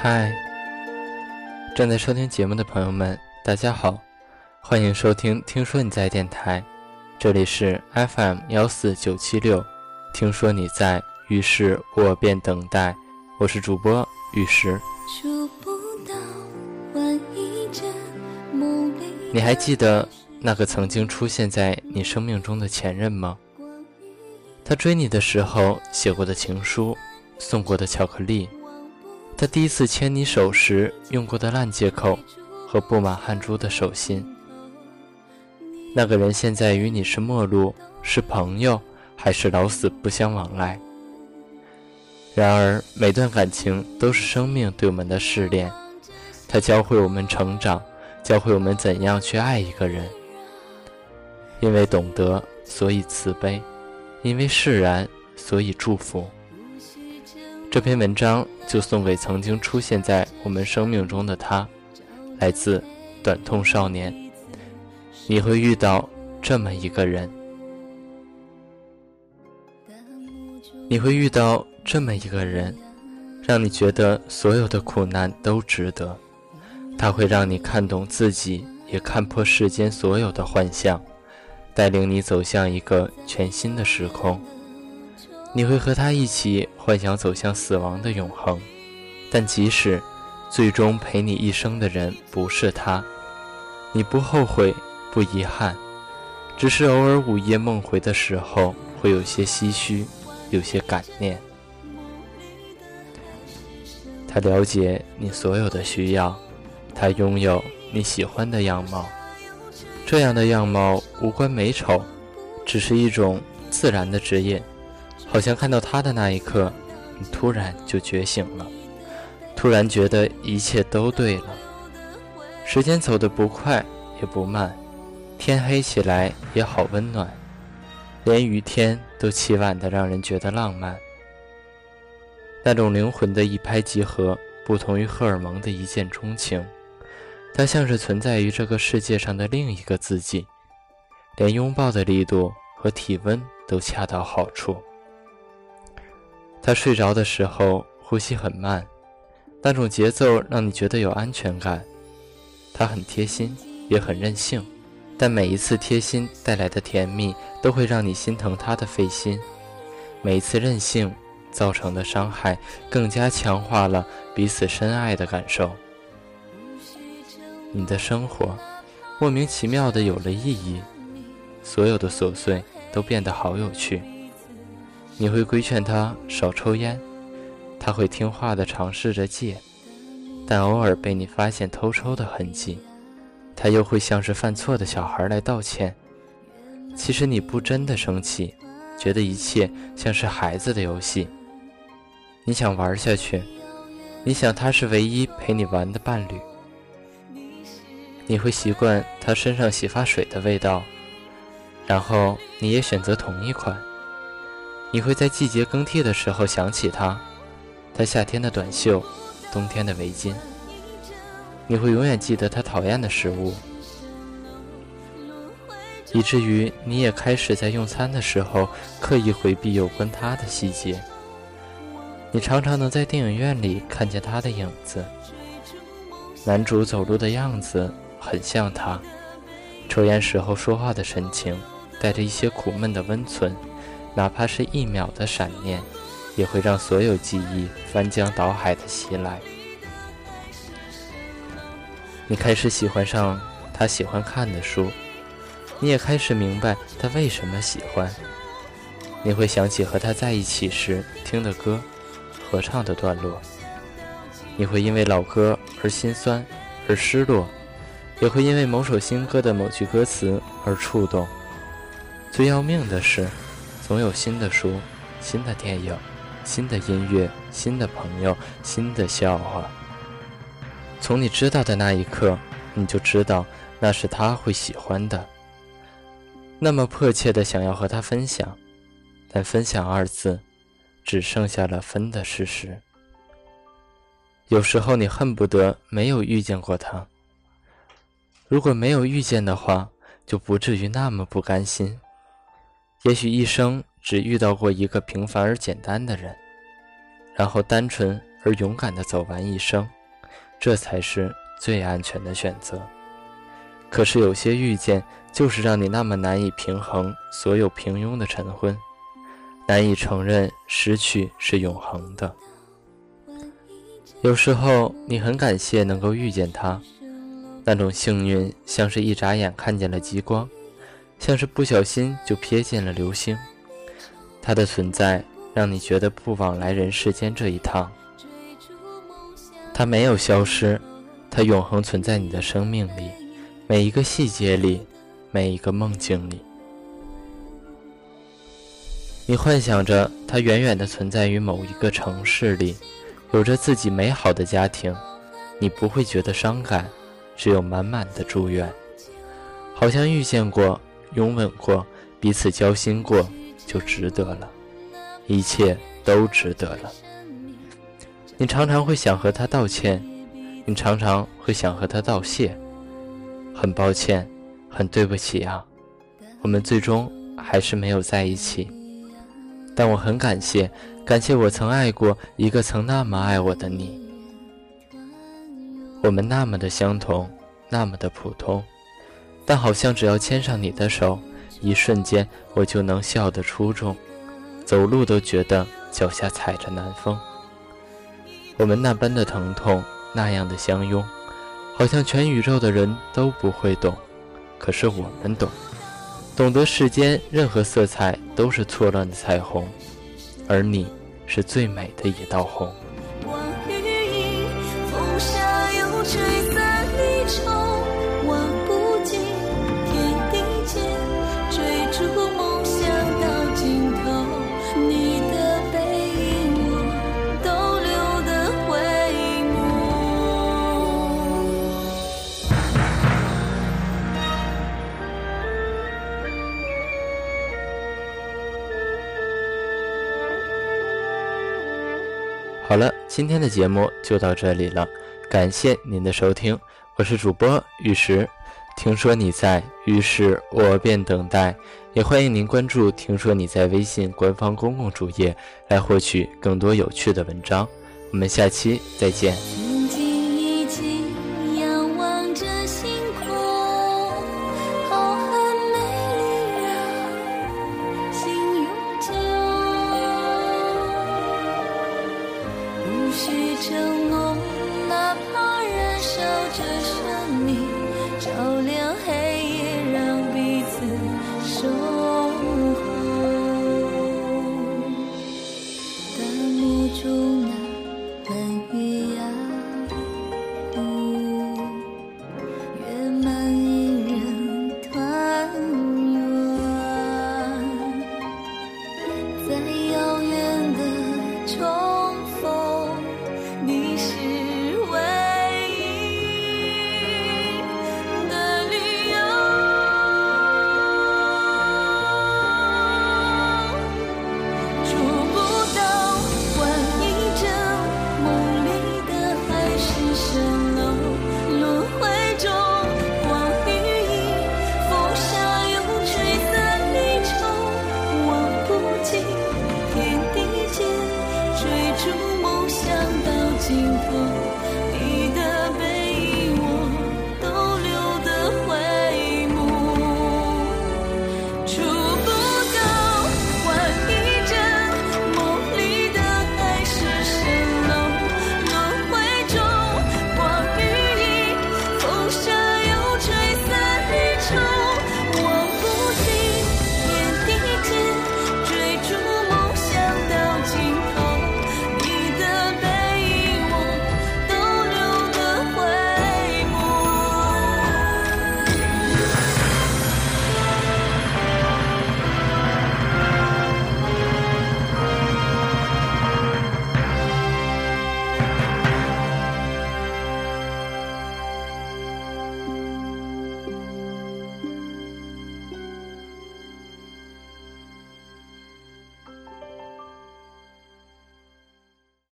嗨，正在收听节目的朋友们，大家好，欢迎收听《听说你在电台》，这里是 FM 幺四九七六。听说你在，于是我便等待。我是主播玉石。你还记得那个曾经出现在你生命中的前任吗？他追你的时候写过的情书，送过的巧克力。他第一次牵你手时用过的烂借口和布满汗珠的手心，那个人现在与你是陌路，是朋友，还是老死不相往来？然而，每段感情都是生命对我们的试炼，它教会我们成长，教会我们怎样去爱一个人。因为懂得，所以慈悲；因为释然，所以祝福。这篇文章就送给曾经出现在我们生命中的他，来自短痛少年。你会遇到这么一个人，你会遇到这么一个人，让你觉得所有的苦难都值得。他会让你看懂自己，也看破世间所有的幻象，带领你走向一个全新的时空。你会和他一起幻想走向死亡的永恒，但即使最终陪你一生的人不是他，你不后悔，不遗憾，只是偶尔午夜梦回的时候会有些唏嘘，有些感念。他了解你所有的需要，他拥有你喜欢的样貌，这样的样貌无关美丑，只是一种自然的指引。好像看到他的那一刻，你突然就觉醒了，突然觉得一切都对了。时间走得不快也不慢，天黑起来也好温暖，连雨天都凄婉的让人觉得浪漫。那种灵魂的一拍即合，不同于荷尔蒙的一见钟情，它像是存在于这个世界上的另一个自己，连拥抱的力度和体温都恰到好处。他睡着的时候，呼吸很慢，那种节奏让你觉得有安全感。他很贴心，也很任性，但每一次贴心带来的甜蜜，都会让你心疼他的费心。每一次任性造成的伤害，更加强化了彼此深爱的感受。你的生活，莫名其妙的有了意义，所有的琐碎都变得好有趣。你会规劝他少抽烟，他会听话的尝试着戒，但偶尔被你发现偷抽的痕迹，他又会像是犯错的小孩来道歉。其实你不真的生气，觉得一切像是孩子的游戏。你想玩下去，你想他是唯一陪你玩的伴侣。你会习惯他身上洗发水的味道，然后你也选择同一款。你会在季节更替的时候想起他，他夏天的短袖，冬天的围巾。你会永远记得他讨厌的食物，以至于你也开始在用餐的时候刻意回避有关他的细节。你常常能在电影院里看见他的影子，男主走路的样子很像他，抽烟时候说话的神情带着一些苦闷的温存。哪怕是一秒的闪念，也会让所有记忆翻江倒海的袭来。你开始喜欢上他喜欢看的书，你也开始明白他为什么喜欢。你会想起和他在一起时听的歌，合唱的段落。你会因为老歌而心酸，而失落，也会因为某首新歌的某句歌词而触动。最要命的是。总有新的书、新的电影、新的音乐、新的朋友、新的笑话。从你知道的那一刻，你就知道那是他会喜欢的。那么迫切的想要和他分享，但“分享”二字，只剩下了分的事实。有时候你恨不得没有遇见过他。如果没有遇见的话，就不至于那么不甘心。也许一生只遇到过一个平凡而简单的人，然后单纯而勇敢地走完一生，这才是最安全的选择。可是有些遇见，就是让你那么难以平衡所有平庸的晨昏，难以承认失去是永恒的。有时候你很感谢能够遇见他，那种幸运像是一眨眼看见了极光，像是不小心就瞥见了流星。它的存在让你觉得不枉来人世间这一趟。它没有消失，它永恒存在你的生命里，每一个细节里，每一个梦境里。你幻想着它远远的存在于某一个城市里，有着自己美好的家庭，你不会觉得伤感，只有满满的祝愿。好像遇见过，拥吻过，彼此交心过，就值得了，一切都值得了。你常常会想和他道歉，你常常会想和他道谢。很抱歉，很对不起啊，我们最终还是没有在一起。但我很感谢，感谢我曾爱过一个曾那么爱我的你。我们那么的相同，那么的普通，但好像只要牵上你的手，一瞬间我就能笑得出众，走路都觉得脚下踩着南风。我们那般的疼痛，那样的相拥，好像全宇宙的人都不会懂，可是我们懂，懂得世间任何色彩都是错乱的彩虹，而你是最美的一道红。好了，今天的节目就到这里了，感谢您的收听，我是主播玉石。听说你在，于是我便等待。也欢迎您关注“听说你在”微信官方公共主页，来获取更多有趣的文章。我们下期再见。